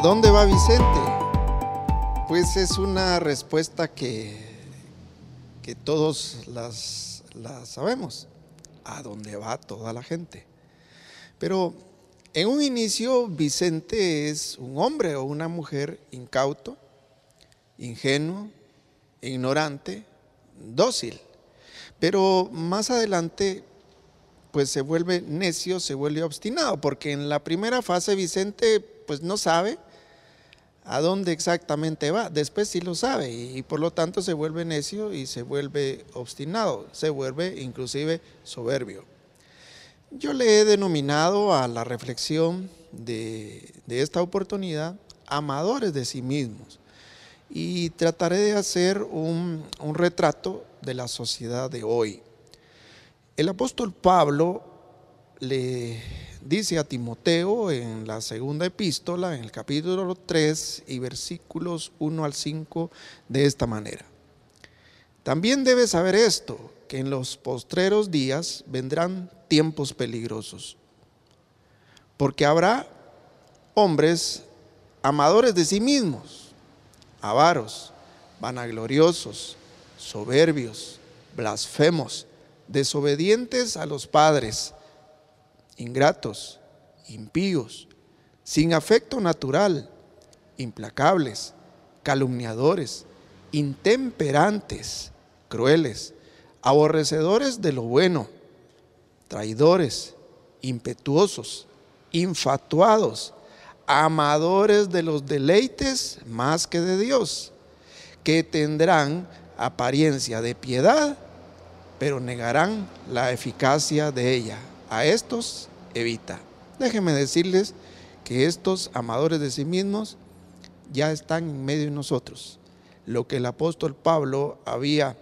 ¿A dónde va Vicente? Pues es una respuesta que, que todos las, sabemos. ¿A dónde va toda la gente? Pero en un inicio Vicente es un hombre o una mujer incauto, ingenuo, ignorante, dócil. Pero más adelante pues se vuelve necio, se vuelve obstinado, porque en la primera fase Vicente pues no sabe a dónde exactamente va, después sí lo sabe y, por lo tanto se vuelve necio y se vuelve obstinado, se vuelve inclusive soberbio. Yo le he denominado a la reflexión de, esta oportunidad amadores de sí mismos y trataré de hacer un retrato de la sociedad de hoy. El apóstol Pablo le dice a Timoteo en la segunda epístola, en el capítulo 3 y versículos 1 al 5, de esta manera. También debes saber esto, que en los postreros días vendrán tiempos peligrosos, porque habrá hombres amadores de sí mismos, avaros, vanagloriosos, soberbios, blasfemos, desobedientes a los padres, ingratos, impíos, sin afecto natural, implacables, calumniadores, intemperantes, crueles, aborrecedores de lo bueno, traidores, impetuosos, infatuados, amadores de los deleites más que de Dios, que tendrán apariencia de piedad, pero negarán la eficacia de ella. A estos evita. Déjenme decirles que estos amadores de sí mismos ya están en medio de nosotros. Lo que el apóstol Pablo había,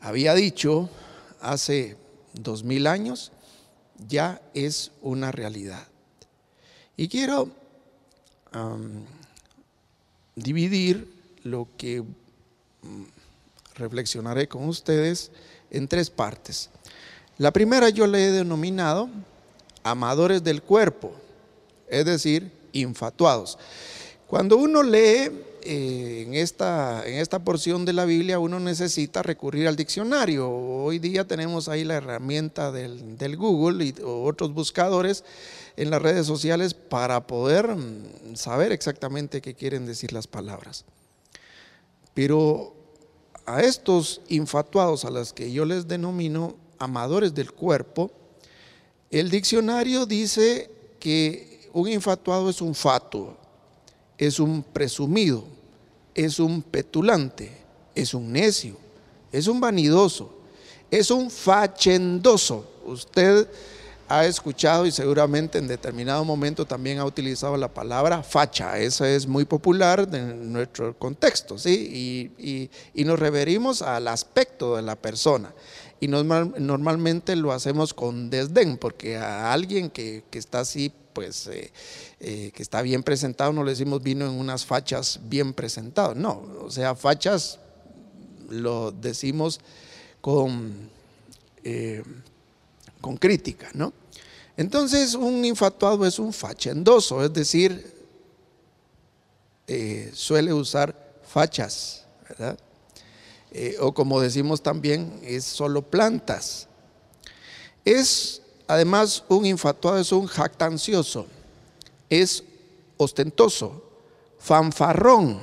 había dicho hace dos mil años ya es una realidad. Y quiero dividir lo que mm, reflexionaré con ustedes en tres partes. La primera yo le he denominado amadores del cuerpo, es decir, infatuados. Cuando uno lee eh, en, esta, en esta porción de la Biblia, uno necesita recurrir al diccionario. Hoy día tenemos ahí la herramienta del, Google y otros buscadores en las redes sociales para poder mm, saber exactamente qué quieren decir las palabras. Pero a estos infatuados a los que yo les denomino amadores del cuerpo, el diccionario dice que un infatuado es un fatuo, es un presumido, es un petulante, es un necio, es un vanidoso, es un fachendoso. Usted ha escuchado y seguramente en determinado momento también ha utilizado la palabra facha. Esa es muy popular en nuestro contexto, ¿sí? Y, nos referimos al aspecto de la persona. Y normalmente lo hacemos con desdén, porque a alguien que, está así, pues, eh, eh, que está bien presentado, no le decimos vino en unas fachas bien presentado. No, o sea, fachas lo decimos con... Eh, con crítica, ¿no? Entonces un infatuado es un fachendoso, es decir, suele usar fachas, ¿verdad? Eh, o como decimos también, es solo plantas. Es además un infatuado, es un jactancioso, es ostentoso, fanfarrón,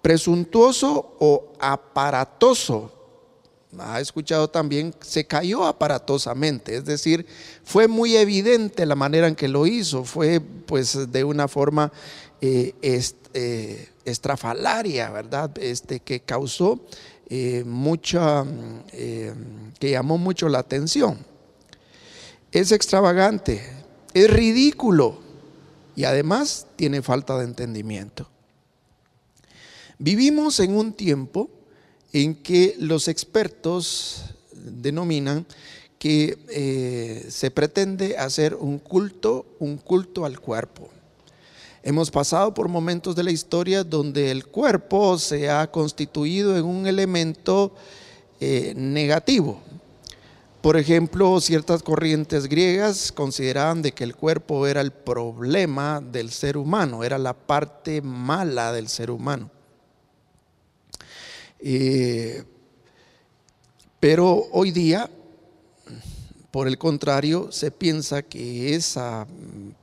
presuntuoso o aparatoso ha escuchado también, se cayó aparatosamente, es decir, fue muy evidente la manera en que lo hizo, fue pues de una forma eh, eh, estrafalaria, ¿verdad? Este, que causó eh, mucha, que llamó mucho la atención. Es extravagante, es ridículo y además tiene falta de entendimiento. Vivimos en un tiempo en que los expertos denominan que eh, se pretende hacer un culto, un culto al cuerpo. Hemos pasado por momentos de la historia donde el cuerpo se ha constituido en un elemento eh, negativo. Por ejemplo, ciertas corrientes griegas consideraban de que el cuerpo era el problema del ser humano, era la parte mala del ser humano. Eh, pero hoy día, por el contrario, se piensa que esa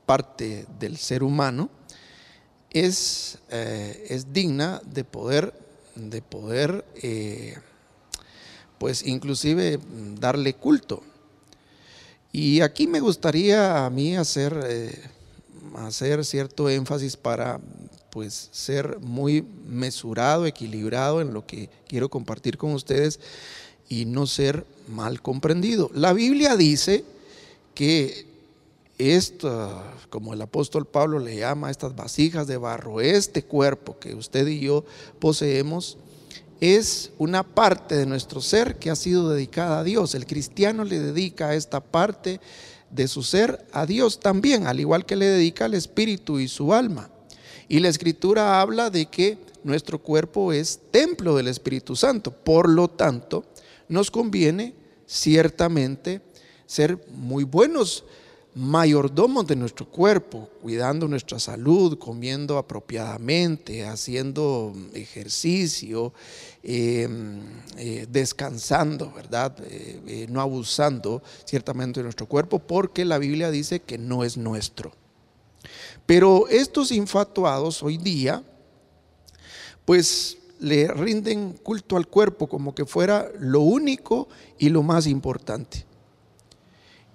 parte del ser humano es, eh, es digna de poder, de poder eh, pues inclusive darle culto. Y aquí me gustaría a mí hacer, eh, hacer cierto énfasis para pues ser muy mesurado, equilibrado en lo que quiero compartir con ustedes y no ser mal comprendido. La Biblia dice que esto, como el apóstol Pablo le llama, estas vasijas de barro, este cuerpo que usted y yo poseemos, es una parte de nuestro ser que ha sido dedicada a Dios. El cristiano le dedica esta parte de su ser a Dios también, al igual que le dedica al espíritu y su alma. Y la escritura habla de que nuestro cuerpo es templo del Espíritu Santo. Por lo tanto, nos conviene ciertamente ser muy buenos mayordomos de nuestro cuerpo, cuidando nuestra salud, comiendo apropiadamente, haciendo ejercicio, em, eh, descansando, ¿verdad? Eh, eh, no abusando ciertamente de nuestro cuerpo, porque la Biblia dice que no es nuestro. Pero estos infatuados hoy día, pues le rinden culto al cuerpo como que fuera lo único y lo más importante.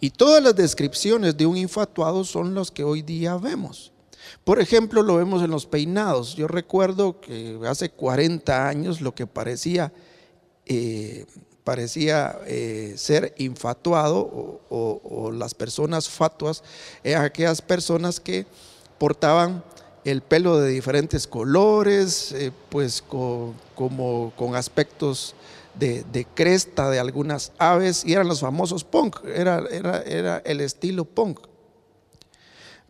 Y todas las descripciones de un infatuado son las que hoy día vemos. Por ejemplo, lo vemos en los peinados. Yo recuerdo que hace 40 años lo que parecía, eh, parecía eh, ser infatuado o, las personas fatuas eran aquellas personas que portaban el pelo de diferentes colores, eh, pues como con aspectos de, cresta de algunas aves y eran los famosos punk, era, era, era el estilo punk.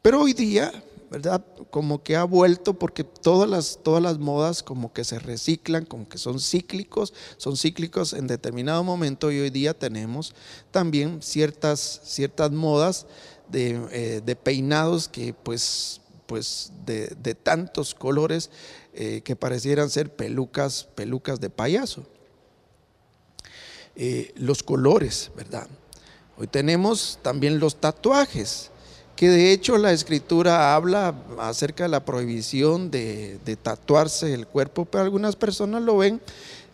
Pero hoy día, ¿verdad? Como que ha vuelto porque todas las, todas las modas como que se reciclan, como que son cíclicos, son cíclicos en determinado momento y hoy día tenemos también ciertas, ciertas modas de, eh, peinados que pues, pues de, tantos colores eh, que parecieran ser pelucas, pelucas de payaso. Eh, los colores, ¿verdad? Hoy tenemos también los tatuajes, que de hecho la escritura habla acerca de la prohibición de, tatuarse el cuerpo, pero algunas personas lo ven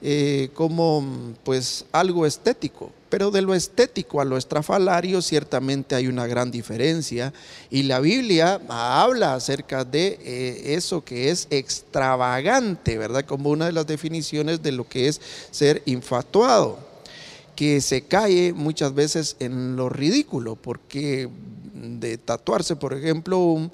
eh, como pues algo estético. Pero de lo estético a lo estrafalario ciertamente hay una gran diferencia y la Biblia habla acerca de eh, eso que es extravagante, ¿verdad? Como una de las definiciones de lo que es ser infatuado que se cae muchas veces en lo ridículo, porque de tatuarse, por ejemplo, un,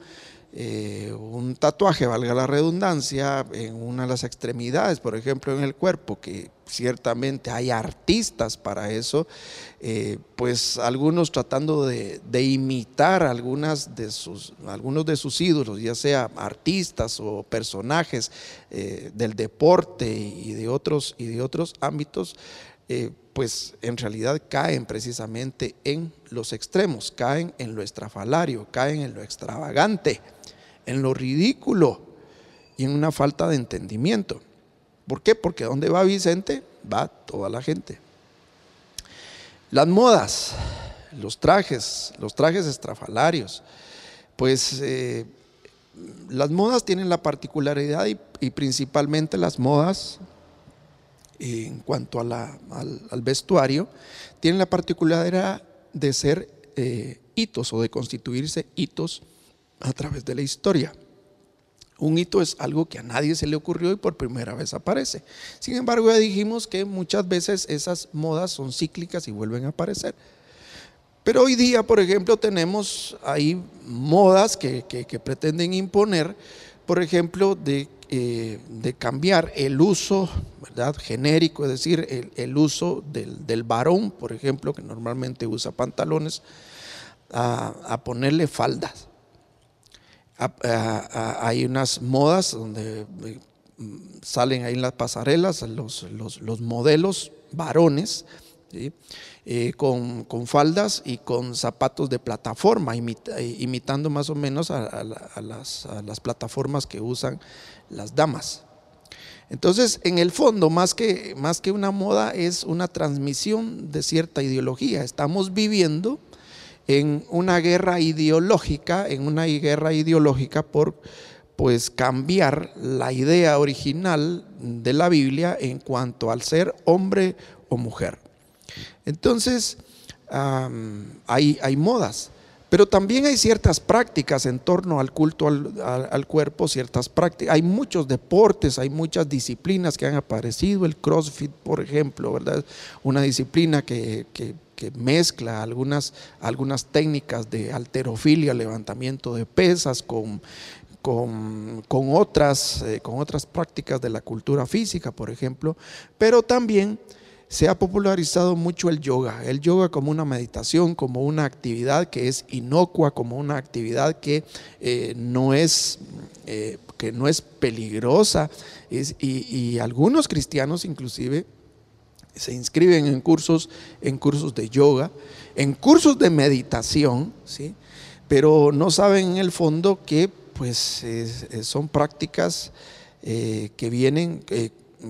eh, un, tatuaje, valga la redundancia, en una de las extremidades, por ejemplo, en el cuerpo, que ciertamente hay artistas para eso, eh, pues algunos tratando de, imitar algunas de sus, algunos de sus ídolos, ya sea artistas o personajes eh, del deporte y de otros, y de otros ámbitos, pues en realidad caen precisamente en los extremos, caen en lo estrafalario, caen en lo extravagante, en lo ridículo y en una falta de entendimiento. ¿Por qué? Porque donde va Vicente, va toda la gente. Las modas, los trajes, los trajes estrafalarios, pues eh, las modas tienen la particularidad y principalmente las modas en cuanto a al, vestuario, tienen la particularidad de ser eh, hitos o de constituirse hitos a través de la historia. Un hito es algo que a nadie se le ocurrió y por primera vez aparece. Sin embargo, ya dijimos que muchas veces esas modas son cíclicas y vuelven a aparecer. Pero hoy día, por ejemplo, tenemos ahí modas que, que pretenden imponer, por ejemplo, de eh, de cambiar el uso ¿verdad? genérico, es decir, el, uso del, varón, por ejemplo, que normalmente usa pantalones, a, ponerle faldas. hay unas modas donde eh, salen ahí en las pasarelas los, los, modelos varones eh, con, faldas y con zapatos de plataforma, eh, imitando más o menos a, las, a, las, plataformas que usan las damas. Entonces, en el fondo, más que, más que una moda, es una transmisión de cierta ideología. Estamos viviendo en una guerra ideológica, en una guerra ideológica por pues cambiar la idea original de la Biblia en cuanto al ser hombre o mujer. Entonces, hay, hay, modas, pero también hay ciertas prácticas en torno al culto al, cuerpo, ciertas prácticas. Hay muchos deportes, hay muchas disciplinas que han aparecido, el CrossFit, por ejemplo, ¿verdad? Una disciplina que, mezcla algunas, algunas técnicas de alterofilia, levantamiento de pesas, con con, otras, eh, con otras prácticas de la cultura física, por ejemplo, pero también se ha popularizado mucho el yoga, el yoga como una meditación, como una actividad que es inocua, como una actividad que eh, no es... Eh, que no es peligrosa y, algunos cristianos inclusive se inscriben en cursos, en cursos de yoga, en cursos de meditación, ¿sí? pero no saben en el fondo que pues son prácticas eh, que vienen,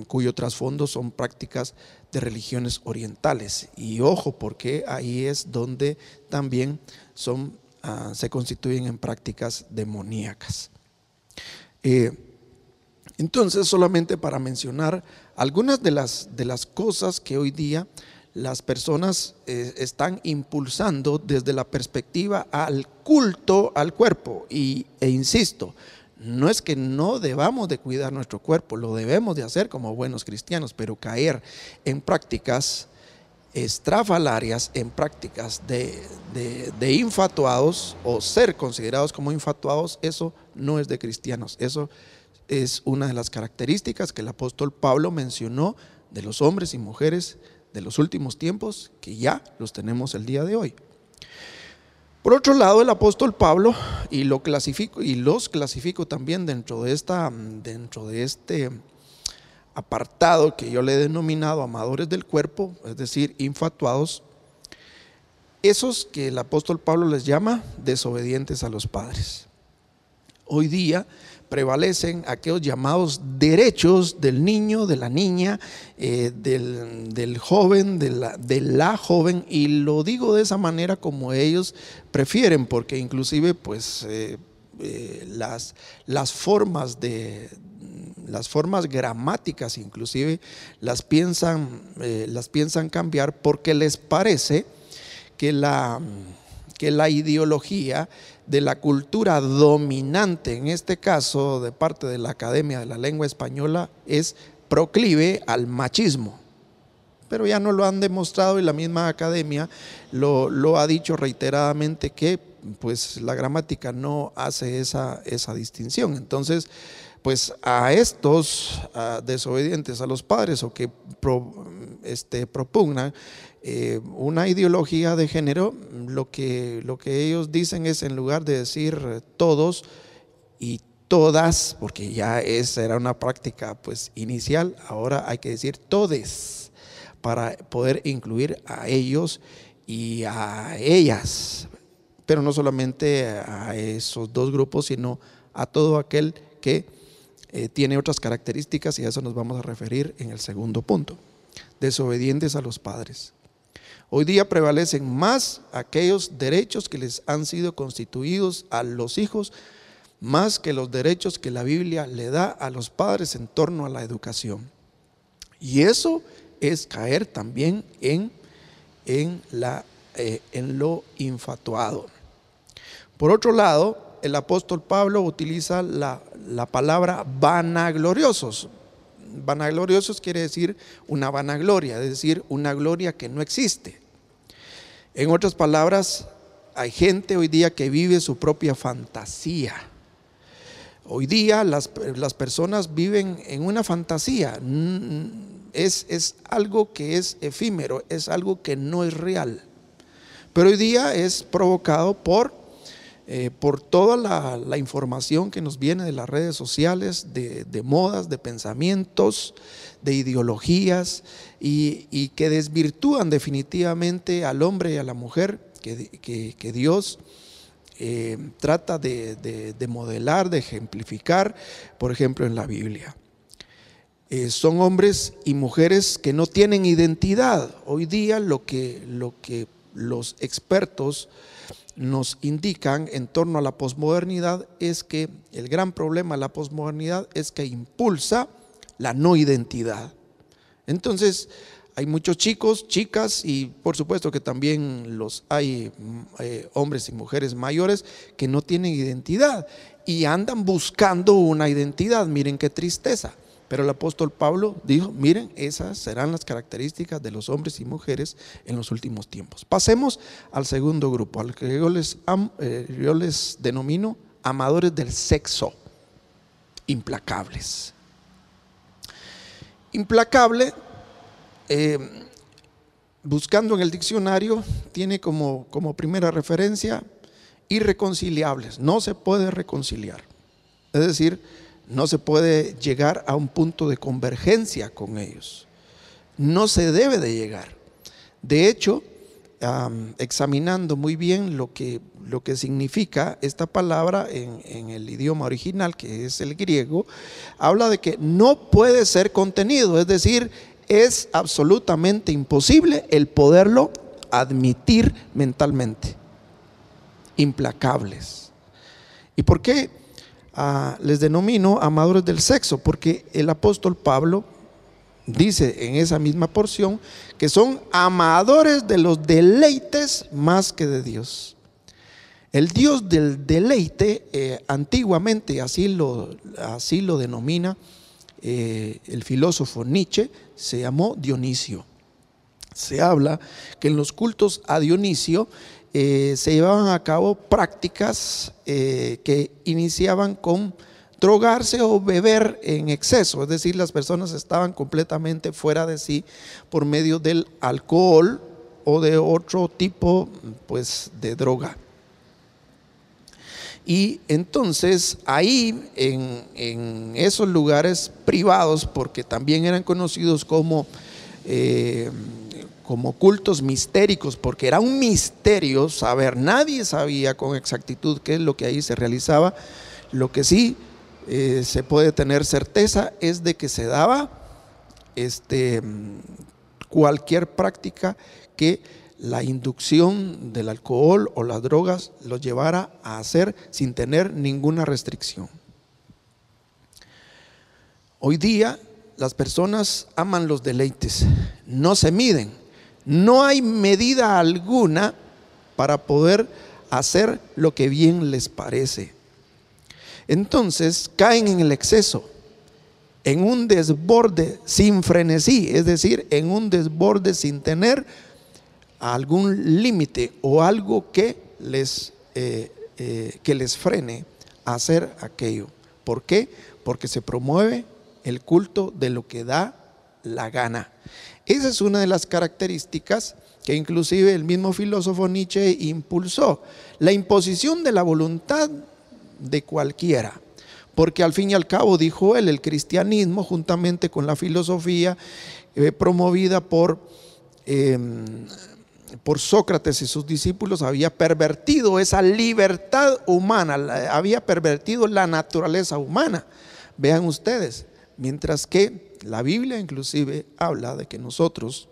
cuyo trasfondo son prácticas de religiones orientales. Y ojo, porque ahí es donde también son, ah, se constituyen en prácticas demoníacas. Eh, entonces, solamente para mencionar algunas de las, de las cosas que hoy día las personas eh, están impulsando desde la perspectiva al culto al cuerpo. Y, e insisto, no es que no debamos de cuidar nuestro cuerpo, lo debemos de hacer como buenos cristianos, pero caer en prácticas estrafalarias, en prácticas de, de infatuados o ser considerados como infatuados, eso no es de cristianos. Eso es una de las características que el apóstol Pablo mencionó de los hombres y mujeres de los últimos tiempos que ya los tenemos el día de hoy. Por otro lado, el apóstol Pablo, y, lo clasifico, y los clasifico también dentro de, esta, dentro de este apartado que yo le he denominado amadores del cuerpo, es decir, infatuados, esos que el apóstol Pablo les llama desobedientes a los padres. Hoy día prevalecen aquellos llamados derechos del niño, de la niña, eh, del, joven, de la, de la, joven, y lo digo de esa manera como ellos prefieren, porque inclusive pues eh, eh, las, las formas de las formas gramáticas inclusive las piensan, las piensan cambiar porque les parece que la, que la ideología de la cultura dominante, en este caso de parte de la Academia de la Lengua Española, es proclive al machismo. Pero ya no lo han demostrado y la misma academia lo, ha dicho reiteradamente que pues la gramática no hace esa, distinción. Entonces, pues a estos desobedientes a los padres o que este, propugnan eh, una ideología de género, lo que, lo que ellos dicen es en lugar de decir todos y todas, porque ya esa era una práctica pues inicial, ahora hay que decir todes para poder incluir a ellos y a ellas, pero no solamente a esos dos grupos, sino a todo aquel que eh, tiene otras características y a eso nos vamos a referir en el segundo punto, desobedientes a los padres. Hoy día prevalecen más aquellos derechos que les han sido constituidos a los hijos, más que los derechos que la Biblia le da a los padres en torno a la educación. Y eso es caer también en, en, eh, lo infatuado. Por otro lado, el apóstol Pablo utiliza la, la palabra vanagloriosos. Vanagloriosos quiere decir una vanagloria, es decir, una gloria que no existe. En otras palabras, hay gente hoy día que vive su propia fantasía. Hoy día las, personas viven en una fantasía. Es, es algo que es efímero, es algo que no es real. Pero hoy día es provocado por eh, por toda la, información que nos viene de las redes sociales, de, modas, de pensamientos, de ideologías y, que desvirtúan definitivamente al hombre y a la mujer que, Dios eh, trata de, modelar, de ejemplificar, por ejemplo, en la Biblia. Eh, son hombres y mujeres que no tienen identidad. Hoy día lo que, lo que los expertos nos indican en torno a la posmodernidad es que el gran problema de la posmodernidad es que impulsa la no identidad. Entonces, hay muchos chicos, chicas y por supuesto que también los hay eh, hombres y mujeres mayores que no tienen identidad y andan buscando una identidad. Miren qué tristeza. Pero el apóstol Pablo dijo, miren, esas serán las características de los hombres y mujeres en los últimos tiempos. Pasemos al segundo grupo, al que yo les, eh, yo les denomino amadores del sexo, implacables. Implacable, eh, buscando en el diccionario, tiene como, como primera referencia irreconciliables, no se puede reconciliar. Es decir, no se puede llegar a un punto de convergencia con ellos. No se debe de llegar. De hecho, examinando muy bien lo que, lo que significa esta palabra en, en, el idioma original, que es el griego, habla de que no puede ser contenido, es decir, es absolutamente imposible el poderlo admitir mentalmente. Implacables. ¿Y por qué? Les denomino amadores del sexo, porque el apóstol Pablo dice en esa misma porción que son amadores de los deleites más que de Dios. El Dios del deleite, eh, antiguamente así lo, así lo denomina eh, el filósofo Nietzsche, se llamó Dionisio. Se habla que en los cultos a Dionisio eh, se llevaban a cabo prácticas eh, que iniciaban con drogarse o beber en exceso, es decir, las personas estaban completamente fuera de sí por medio del alcohol o de otro tipo pues, de droga. Y entonces ahí en, esos lugares privados, porque también eran conocidos como eh, como cultos mistéricos, porque era un misterio saber, nadie sabía con exactitud qué es lo que ahí se realizaba. Lo que sí eh, se puede tener certeza es de que se daba este, cualquier práctica que la inducción del alcohol o las drogas los llevara a hacer sin tener ninguna restricción. Hoy día las personas aman los deleites, no se miden no hay medida alguna para poder hacer lo que bien les parece. Entonces caen en el exceso, en un desborde sin frenesí, es decir, en un desborde sin tener algún límite o algo que les, eh, eh, que les frene a hacer aquello. ¿Por qué? Porque se promueve el culto de lo que da la gana. Esa es una de las características que inclusive el mismo filósofo Nietzsche impulsó, la imposición de la voluntad de cualquiera. Porque al fin y al cabo, dijo él, el cristianismo, juntamente con la filosofía eh, promovida por, em, por Sócrates y sus discípulos, había pervertido esa libertad humana, había pervertido la naturaleza humana. Vean ustedes, mientras que la Biblia inclusive habla de que nosotros,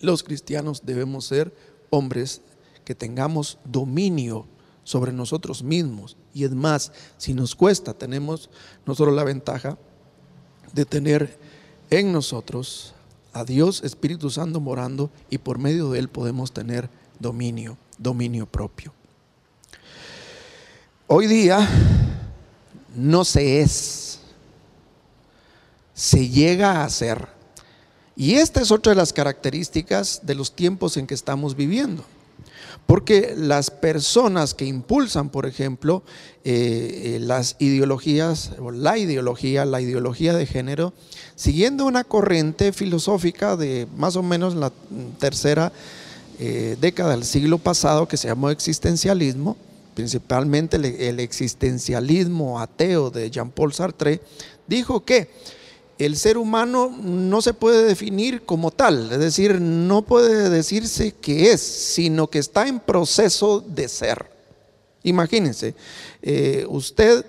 los cristianos, debemos ser hombres que tengamos dominio sobre nosotros mismos. Y es más, si nos cuesta, tenemos nosotros la ventaja de tener en nosotros a Dios Espíritu Santo morando y por medio de Él podemos tener dominio, dominio propio. Hoy día no se es se llega a hacer. Y esta es otra de las características de los tiempos en que estamos viviendo. Porque las personas que impulsan, por ejemplo, eh, eh, las ideologías, o la ideología, la ideología de género, siguiendo una corriente filosófica de más o menos la tercera eh, década del siglo pasado que se llamó existencialismo, principalmente el, existencialismo ateo de Jean-Paul Sartre, dijo que el ser humano no se puede definir como tal, es decir, no puede decirse que es, sino que está en proceso de ser. Imagínense, eh, usted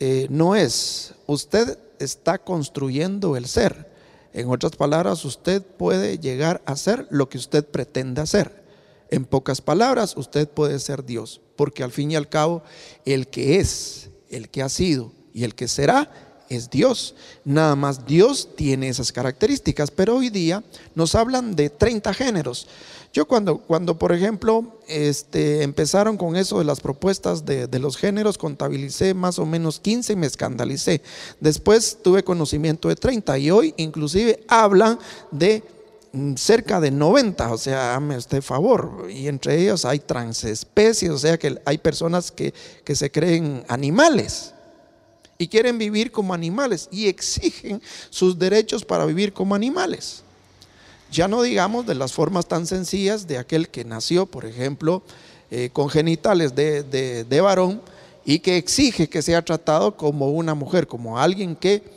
eh, no es, usted está construyendo el ser. En otras palabras, usted puede llegar a ser lo que usted pretende hacer. En pocas palabras, usted puede ser Dios, porque al fin y al cabo, el que es, el que ha sido y el que será es Dios. Nada más Dios tiene esas características, pero hoy día nos hablan de 30 géneros. Yo cuando, cuando por ejemplo, este, empezaron con eso de las propuestas de, los géneros, contabilicé más o menos 15 y me escandalicé. Después tuve conocimiento de 30 y hoy inclusive hablan de Mm, cerca de 90, o sea, hazme usted favor, y entre ellos hay transespecies, o sea que hay personas que, que se creen animales y quieren vivir como animales y exigen sus derechos para vivir como animales. Ya no digamos de las formas tan sencillas de aquel que nació, por ejemplo, eh, con genitales de, de varón y que exige que sea tratado como una mujer, como alguien que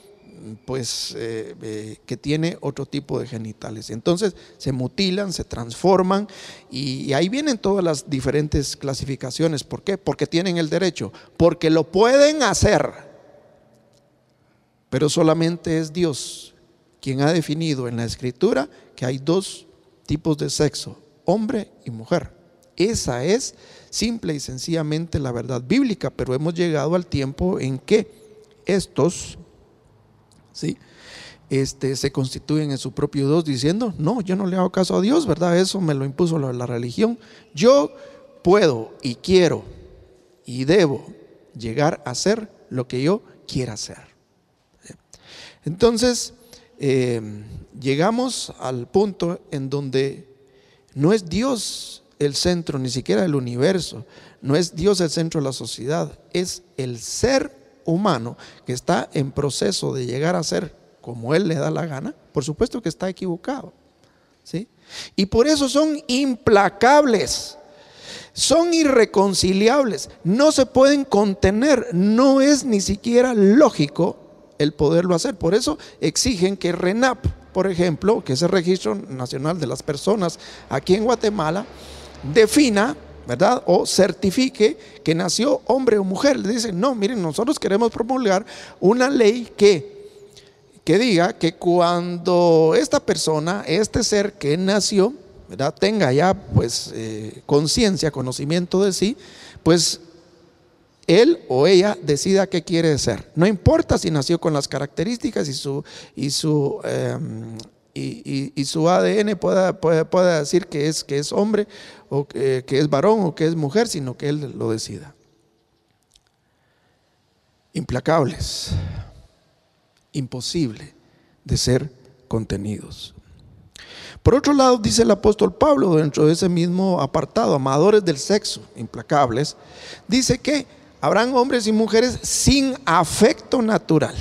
pues eh, eh, que tiene otro tipo de genitales. Entonces se mutilan, se transforman y, ahí vienen todas las diferentes clasificaciones. ¿Por qué? Porque tienen el derecho, porque lo pueden hacer. Pero solamente es Dios quien ha definido en la escritura que hay dos tipos de sexo, hombre y mujer. Esa es simple y sencillamente la verdad bíblica, pero hemos llegado al tiempo en que estos ¿sí? Este, se constituyen en su propio Dios diciendo, no, yo no le hago caso a Dios, ¿verdad? Eso me lo impuso la, la religión. Yo puedo y quiero y debo llegar a ser lo que yo quiera hacer. Entonces, eh, llegamos al punto en donde no es Dios el centro ni siquiera del universo, no es Dios el centro de la sociedad, es el ser humano que está en proceso de llegar a ser como él le da la gana, por supuesto que está equivocado. ¿sí? Y por eso son implacables, son irreconciliables, no se pueden contener, no es ni siquiera lógico el poderlo hacer. Por eso exigen que RENAP, por ejemplo, que es el Registro Nacional de las Personas aquí en Guatemala, defina ¿verdad? O certifique que nació hombre o mujer. Le dicen, no, miren, nosotros queremos promulgar una ley que, que diga que cuando esta persona, este ser que nació, ¿verdad? Tenga ya pues eh, conciencia, conocimiento de sí, pues él o ella decida qué quiere ser. No importa si nació con las características y su, y su em, y, su ADN pueda, pueda, decir que es, que es hombre o que, es varón o que es mujer, sino que él lo decida. Implacables, imposible de ser contenidos. Por otro lado, dice el apóstol Pablo dentro de ese mismo apartado, amadores del sexo, implacables, dice que habrán hombres y mujeres sin afecto natural.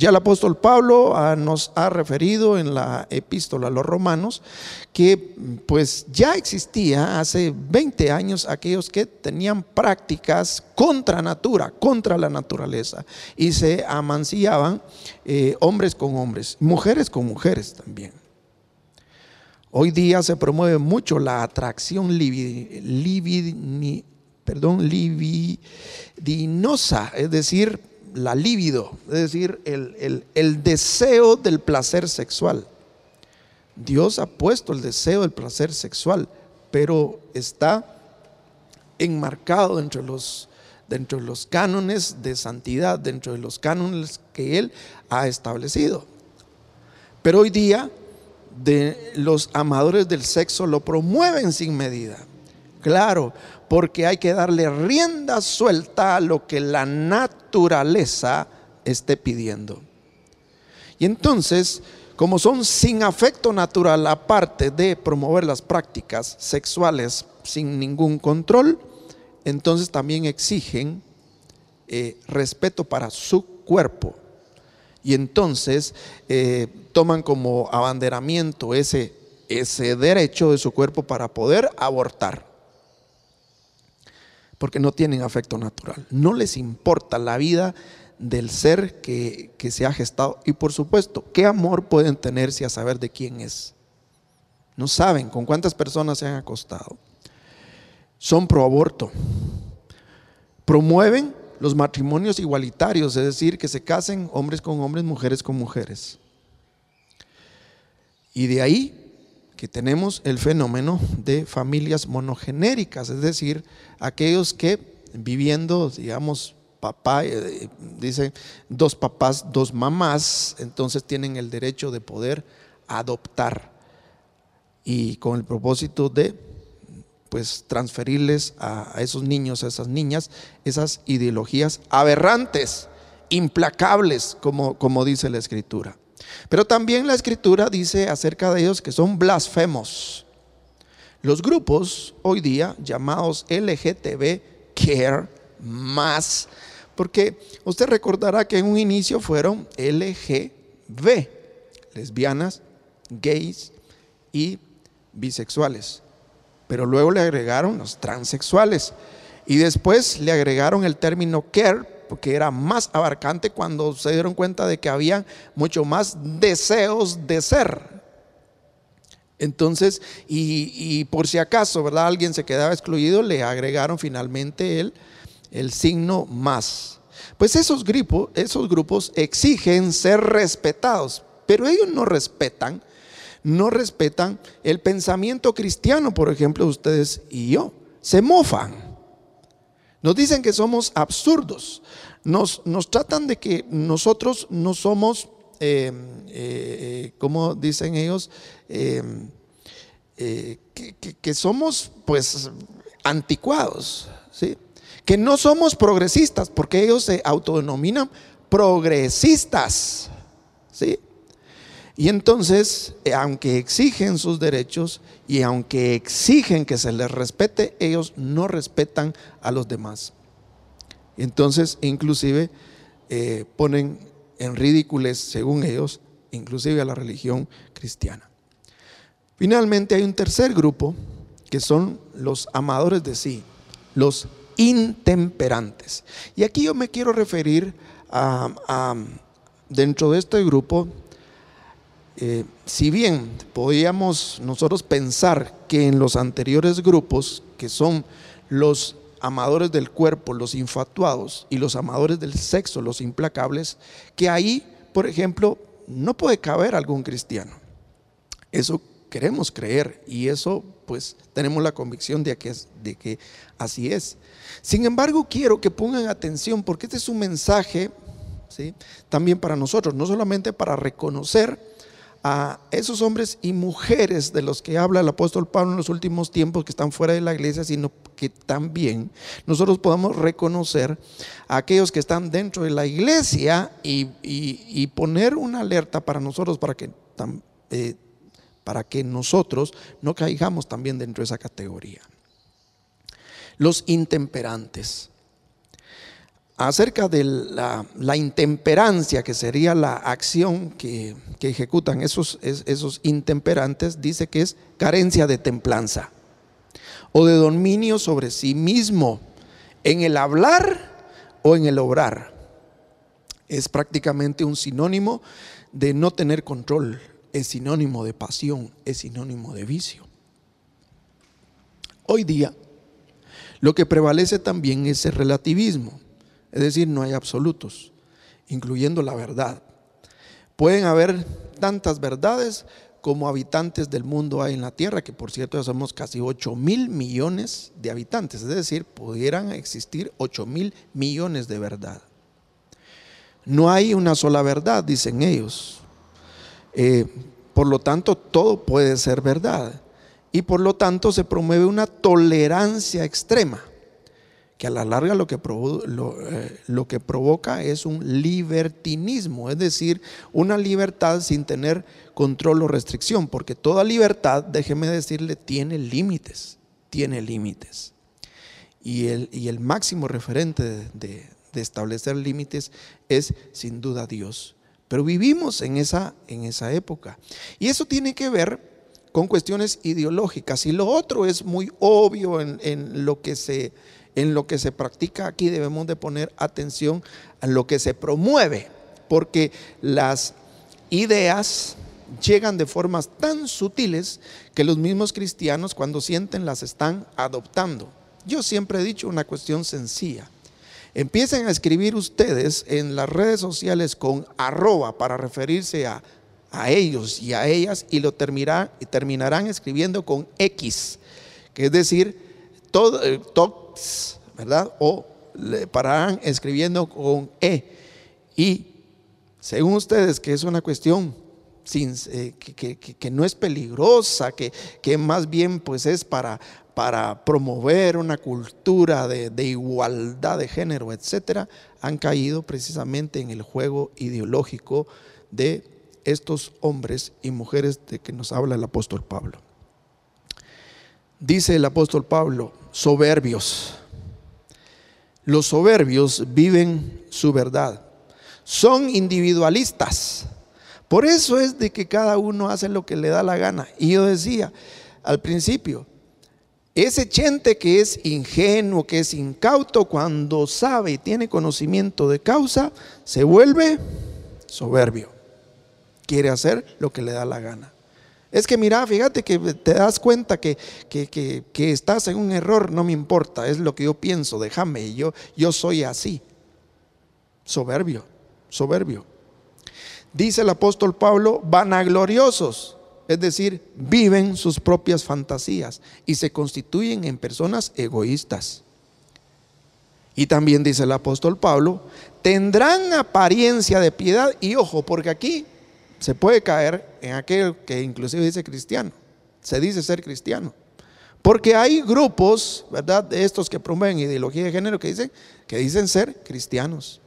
Ya el apóstol Pablo ah, nos ha referido en la epístola a los romanos que pues ya existía hace 20 años aquellos que tenían prácticas contra natura, contra la naturaleza y se amancillaban eh, hombres con hombres, mujeres con mujeres también. Hoy día se promueve mucho la atracción perdón, libidinosa, es decir, la libido, es decir, el, deseo del placer sexual. Dios ha puesto el deseo del placer sexual, pero está enmarcado dentro de los, dentro de los cánones de santidad, dentro de los cánones que Él ha establecido. Pero hoy día de los amadores del sexo lo promueven sin medida. Claro, porque hay que darle rienda suelta a lo que la naturaleza esté pidiendo. Y entonces, como son sin afecto natural, aparte de promover las prácticas sexuales sin ningún control, entonces también exigen eh, respeto para su cuerpo. Y entonces eh, toman como abanderamiento ese, ese derecho de su cuerpo para poder abortar. Porque no tienen afecto natural. No les importa la vida del ser que, que, se ha gestado. Y por supuesto, ¿qué amor pueden tener si a saber de quién es? No saben con cuántas personas se han acostado. Son pro aborto. Promueven los matrimonios igualitarios, es decir, que se casen hombres con hombres, mujeres con mujeres. Y de ahí que tenemos el fenómeno de familias monogenéricas, es decir, aquellos que viviendo, digamos, papá, eh, dice dos papás, dos mamás, entonces tienen el derecho de poder adoptar y con el propósito de pues transferirles a, a esos niños, a esas niñas, esas ideologías aberrantes, implacables, como, como dice la escritura. Pero también la escritura dice acerca de ellos que son blasfemos. Los grupos hoy día llamados LGTB Care más, porque usted recordará que en un inicio fueron LGB, lesbianas, gays y bisexuales. Pero luego le agregaron los transexuales y después le agregaron el término care porque era más abarcante cuando se dieron cuenta de que había mucho más deseos de ser. Entonces, y, por si acaso, ¿verdad? Alguien se quedaba excluido, le agregaron finalmente el, el signo más. Pues esos grupos, esos grupos exigen ser respetados, pero ellos no respetan, no respetan el pensamiento cristiano, por ejemplo, ustedes y yo. Se mofan. Nos dicen que somos absurdos. Nos, nos tratan de que nosotros no somos, eh, eh, como dicen ellos, eh, que, que, somos pues anticuados, ¿sí? que no somos progresistas, porque ellos se autodenominan progresistas. ¿sí? Y entonces, aunque exigen sus derechos y aunque exigen que se les respete, ellos no respetan a los demás. Entonces, inclusive, eh, ponen en ridículos, según ellos, inclusive a la religión cristiana. Finalmente, hay un tercer grupo que son los amadores de sí, los intemperantes. Y aquí yo me quiero referir a, dentro de este grupo, eh, si bien podíamos nosotros pensar que en los anteriores grupos, que son los amadores del cuerpo, los infatuados, y los amadores del sexo, los implacables, que ahí, por ejemplo, no puede caber algún cristiano. Eso queremos creer y eso pues tenemos la convicción de que, de que así es. Sin embargo, quiero que pongan atención porque este es un mensaje ¿sí? también para nosotros, no solamente para reconocer a esos hombres y mujeres de los que habla el apóstol Pablo en los últimos tiempos que están fuera de la iglesia, sino que también nosotros podamos reconocer a aquellos que están dentro de la iglesia y, poner una alerta para nosotros para que, eh, para que nosotros no caigamos también dentro de esa categoría. Los intemperantes acerca de la, intemperancia, que sería la acción que, ejecutan esos, esos intemperantes, dice que es carencia de templanza o de dominio sobre sí mismo en el hablar o en el obrar. Es prácticamente un sinónimo de no tener control, es sinónimo de pasión, es sinónimo de vicio. Hoy día, lo que prevalece también es el relativismo es decir, no hay absolutos, incluyendo la verdad. Pueden haber tantas verdades como habitantes del mundo hay en la tierra, que por cierto ya somos casi 8 mil millones de habitantes, es decir, pudieran existir 8 mil millones de verdad. No hay una sola verdad, dicen ellos. Eh, por lo tanto, todo puede ser verdad. Y por lo tanto se promueve una tolerancia extrema que a la larga lo que, eh, lo, que provoca es un libertinismo, es decir, una libertad sin tener control o restricción, porque toda libertad, déjeme decirle, tiene límites, tiene límites. Y el, y el máximo referente de, de, establecer límites es sin duda Dios. Pero vivimos en esa, en esa época. Y eso tiene que ver con cuestiones ideológicas. Y lo otro es muy obvio en, en lo que se en lo que se practica aquí debemos de poner atención a lo que se promueve, porque las ideas llegan de formas tan sutiles que los mismos cristianos cuando sienten las están adoptando. Yo siempre he dicho una cuestión sencilla. Empiecen a escribir ustedes en las redes sociales con arroba para referirse a, ellos y a ellas y lo terminarán, escribiendo con X, que es decir, todo, ¿verdad? O le pararán escribiendo con E. Y según ustedes, que es una cuestión eh, que, no es peligrosa, que, que más bien pues es para, para promover una cultura de, igualdad de género, etcétera, han caído precisamente en el juego ideológico de estos hombres y mujeres de que nos habla el apóstol Pablo. Dice el apóstol Pablo, soberbios. Los soberbios viven su verdad. Son individualistas. Por eso es de que cada uno hace lo que le da la gana. Y yo decía al principio, ese chente que es ingenuo, que es incauto, cuando sabe y tiene conocimiento de causa, se vuelve soberbio. Quiere hacer lo que le da la gana. Es que mira, fíjate que te das cuenta que, que, estás en un error, no me importa, es lo que yo pienso, déjame, yo, yo soy así. Soberbio, soberbio. Dice el apóstol Pablo, vanagloriosos es decir, viven sus propias fantasías y se constituyen en personas egoístas. Y también dice el apóstol Pablo, tendrán apariencia de piedad y ojo, porque aquí se puede caer en aquel que inclusive dice cristiano, se dice ser cristiano. Porque hay grupos, ¿verdad?, de estos que promueven ideología de género que dicen que dicen ser cristianos.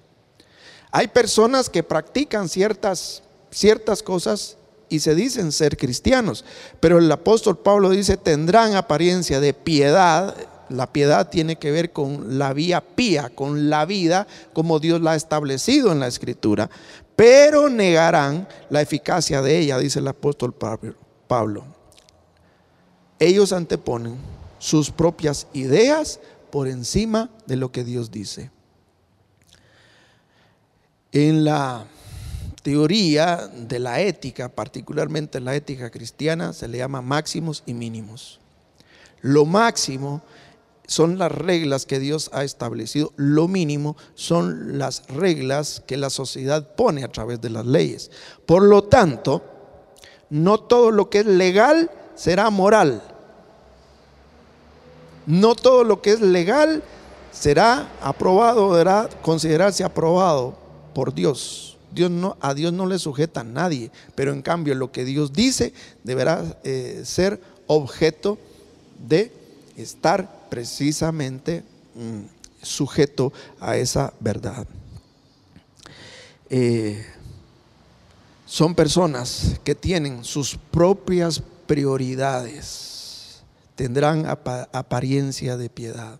Hay personas que practican ciertas ciertas cosas y se dicen ser cristianos. Pero el apóstol Pablo dice, tendrán apariencia de piedad. La piedad tiene que ver con la vía pía, con la vida como Dios la ha establecido en la escritura, pero negarán la eficacia de ella, dice el apóstol Pablo. Ellos anteponen sus propias ideas por encima de lo que Dios dice. En la teoría de la ética, particularmente la ética cristiana, se le llama máximos y mínimos. Lo máximo son las reglas que Dios ha establecido, lo mínimo son las reglas que la sociedad pone a través de las leyes. Por lo tanto, no todo lo que es legal será moral. No todo lo que es legal será aprobado, deberá considerarse aprobado por Dios. Dios a Dios no le sujeta a nadie, pero en cambio lo que Dios dice deberá eh, ser objeto de estar precisamente mm, sujeto a esa verdad. Eh, son personas que tienen sus propias prioridades, tendrán apariencia de piedad.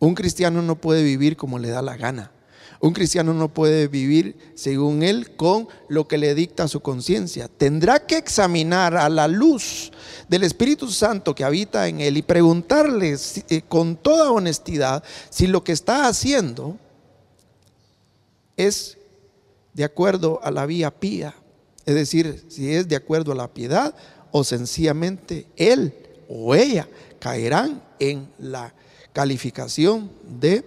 Un cristiano no puede vivir como le da la gana. Un cristiano no puede vivir, según él, con lo que le dicta su conciencia. Tendrá que examinar a la luz del Espíritu Santo que habita en él y preguntarle eh, con toda honestidad si lo que está haciendo es de acuerdo a la vía pía. Es decir, si es de acuerdo a la piedad o sencillamente él o ella caerán en la calificación de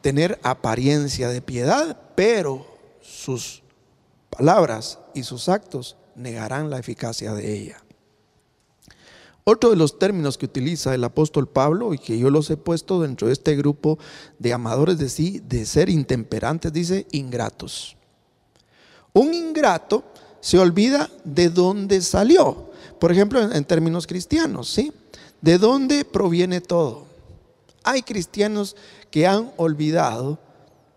tener apariencia de piedad, pero sus palabras y sus actos negarán la eficacia de ella. Otro de los términos que utiliza el apóstol Pablo y que yo los he puesto dentro de este grupo de amadores de sí, de ser intemperantes, dice ingratos. Un ingrato se olvida de dónde salió. Por ejemplo, en, términos cristianos, ¿sí? ¿De dónde proviene todo? Hay cristianos que han olvidado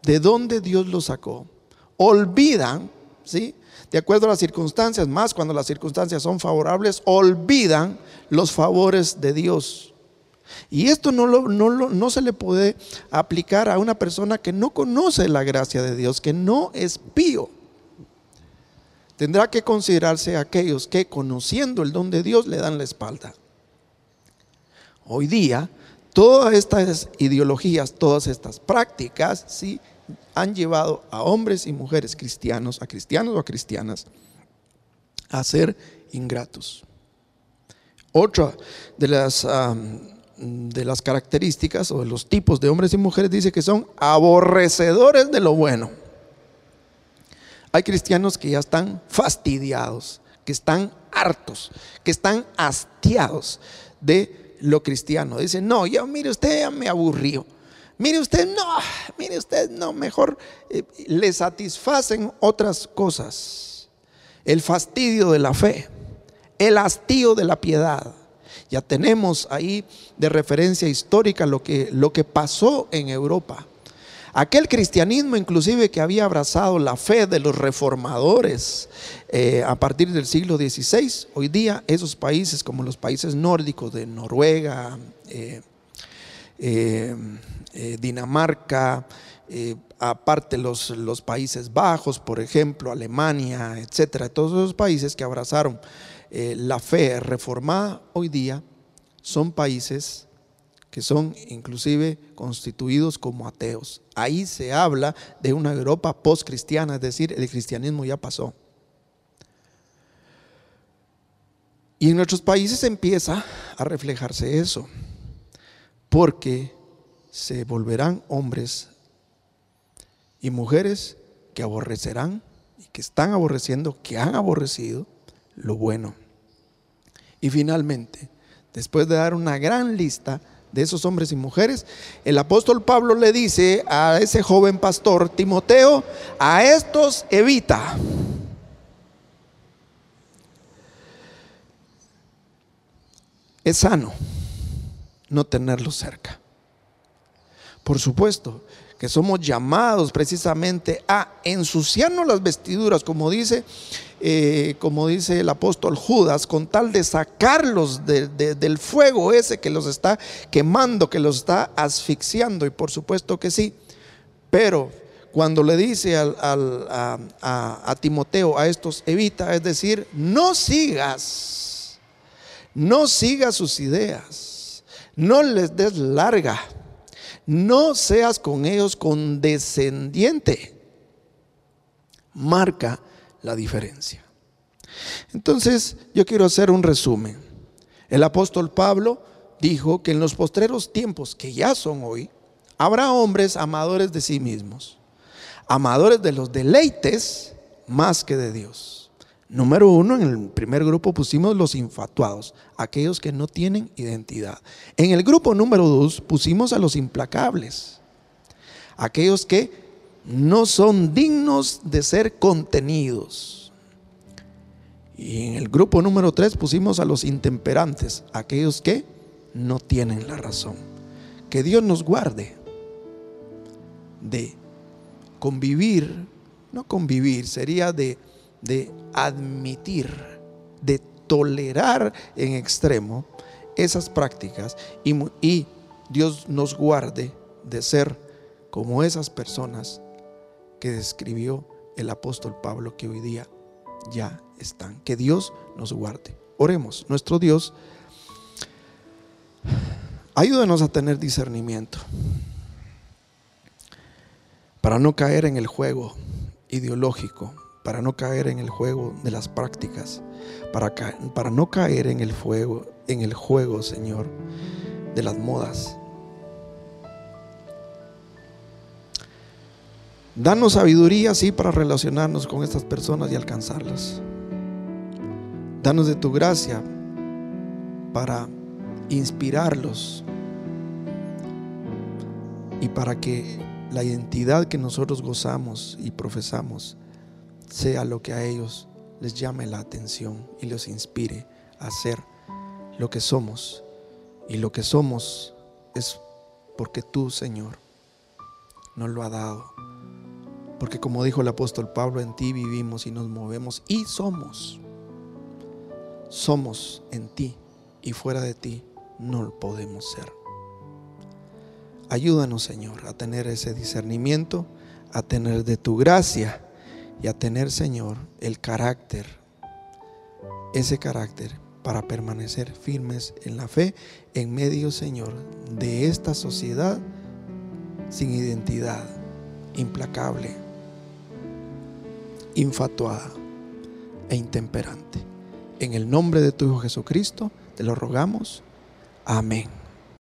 de dónde Dios los sacó. Olvidan, ¿sí? De acuerdo a las circunstancias, más cuando las circunstancias son favorables, olvidan los favores de Dios. Y esto no, lo, no, no se le puede aplicar a una persona que no conoce la gracia de Dios, que no es pío. Tendrá que considerarse aquellos que conociendo el don de Dios le dan la espalda. Hoy día Todas estas ideologías, todas estas prácticas, sí, han llevado a hombres y mujeres cristianos, a cristianos o a cristianas, a ser ingratos. Otra de las, de las características o de los tipos de hombres y mujeres dice que son aborrecedores de lo bueno. Hay cristianos que ya están fastidiados, que están hartos, que están hastiados de lo cristiano. Dicen, no, ya mire usted, ya me aburrió. Mire usted, no, mire usted, no, mejor eh, le satisfacen otras cosas. El fastidio de la fe el hastío de la piedad. Ya tenemos ahí de referencia histórica lo que, lo que pasó en Europa. Aquel cristianismo inclusive que había abrazado la fe de los reformadores eh, a partir del siglo XVI, hoy día esos países como los países nórdicos de Noruega, eh, eh, Dinamarca, aparte los, los Países Bajos, por ejemplo, Alemania, etcétera, todos esos países que abrazaron la fe reformada hoy día son países que son inclusive constituidos como ateos. Ahí se habla de una Europa post-cristiana, es decir, el cristianismo ya pasó. Y en nuestros países empieza a reflejarse eso, porque se volverán hombres y mujeres que aborrecerán y que están aborreciendo, que han aborrecido lo bueno. Y finalmente, después de dar una gran lista de esos hombres y mujeres, el apóstol Pablo le dice a ese joven pastor Timoteo, a estos evita. Es sano no tenerlos cerca. Por supuesto que somos llamados precisamente a ensuciarnos las vestiduras, como dice eh, como dice el apóstol Judas, con tal de sacarlos del fuego ese que los está quemando, que los está asfixiando, y por supuesto que sí, pero cuando le dice a, a Timoteo a estos evita, es decir, no sigas, no sigas sus ideas, no les des larga, no seas con ellos condescendiente, marca la diferencia. Entonces, yo quiero hacer un resumen. El apóstol Pablo dijo que en los postreros tiempos, que ya son hoy, habrá hombres amadores de sí mismos, amadores de los deleites más que de Dios. Número uno, en el primer grupo pusimos los infatuados, aquellos que no tienen identidad. En el grupo número dos pusimos a los implacables, aquellos que no son dignos de ser contenidos. Y en el grupo número 3 pusimos a los intemperantes, aquellos que no tienen la razón. Que Dios nos guarde de convivir, no convivir, sería de, de admitir, de tolerar en extremo esas prácticas y, y Dios nos guarde de ser como esas personas que describió el apóstol Pablo que hoy día ya están. Que Dios nos guarde. Oremos, nuestro Dios, ayúdanos a tener discernimiento para no caer en el juego ideológico, para no caer en el juego de las prácticas, para, para no caer en el fuego, en el juego, Señor, de las modas Danos sabiduría, sí, para relacionarnos con estas personas y alcanzarlas. Danos de tu gracia para inspirarlos y para que la identidad que nosotros gozamos y profesamos sea lo que a ellos les llame la atención y los inspire a ser lo que somos. Y lo que somos es porque tú, Señor, nos lo ha dado porque como dijo el apóstol Pablo, en ti vivimos y nos movemos y somos. Somos en ti y fuera de ti no podemos ser. Ayúdanos, Señor, a tener ese discernimiento, a tener de tu gracia y a tener, Señor, el carácter, ese carácter para permanecer firmes en la fe en medio, Señor, de esta sociedad sin identidad, implacable, infatuada e intemperante. En el nombre de tu Hijo Jesucristo, te lo rogamos. Amén.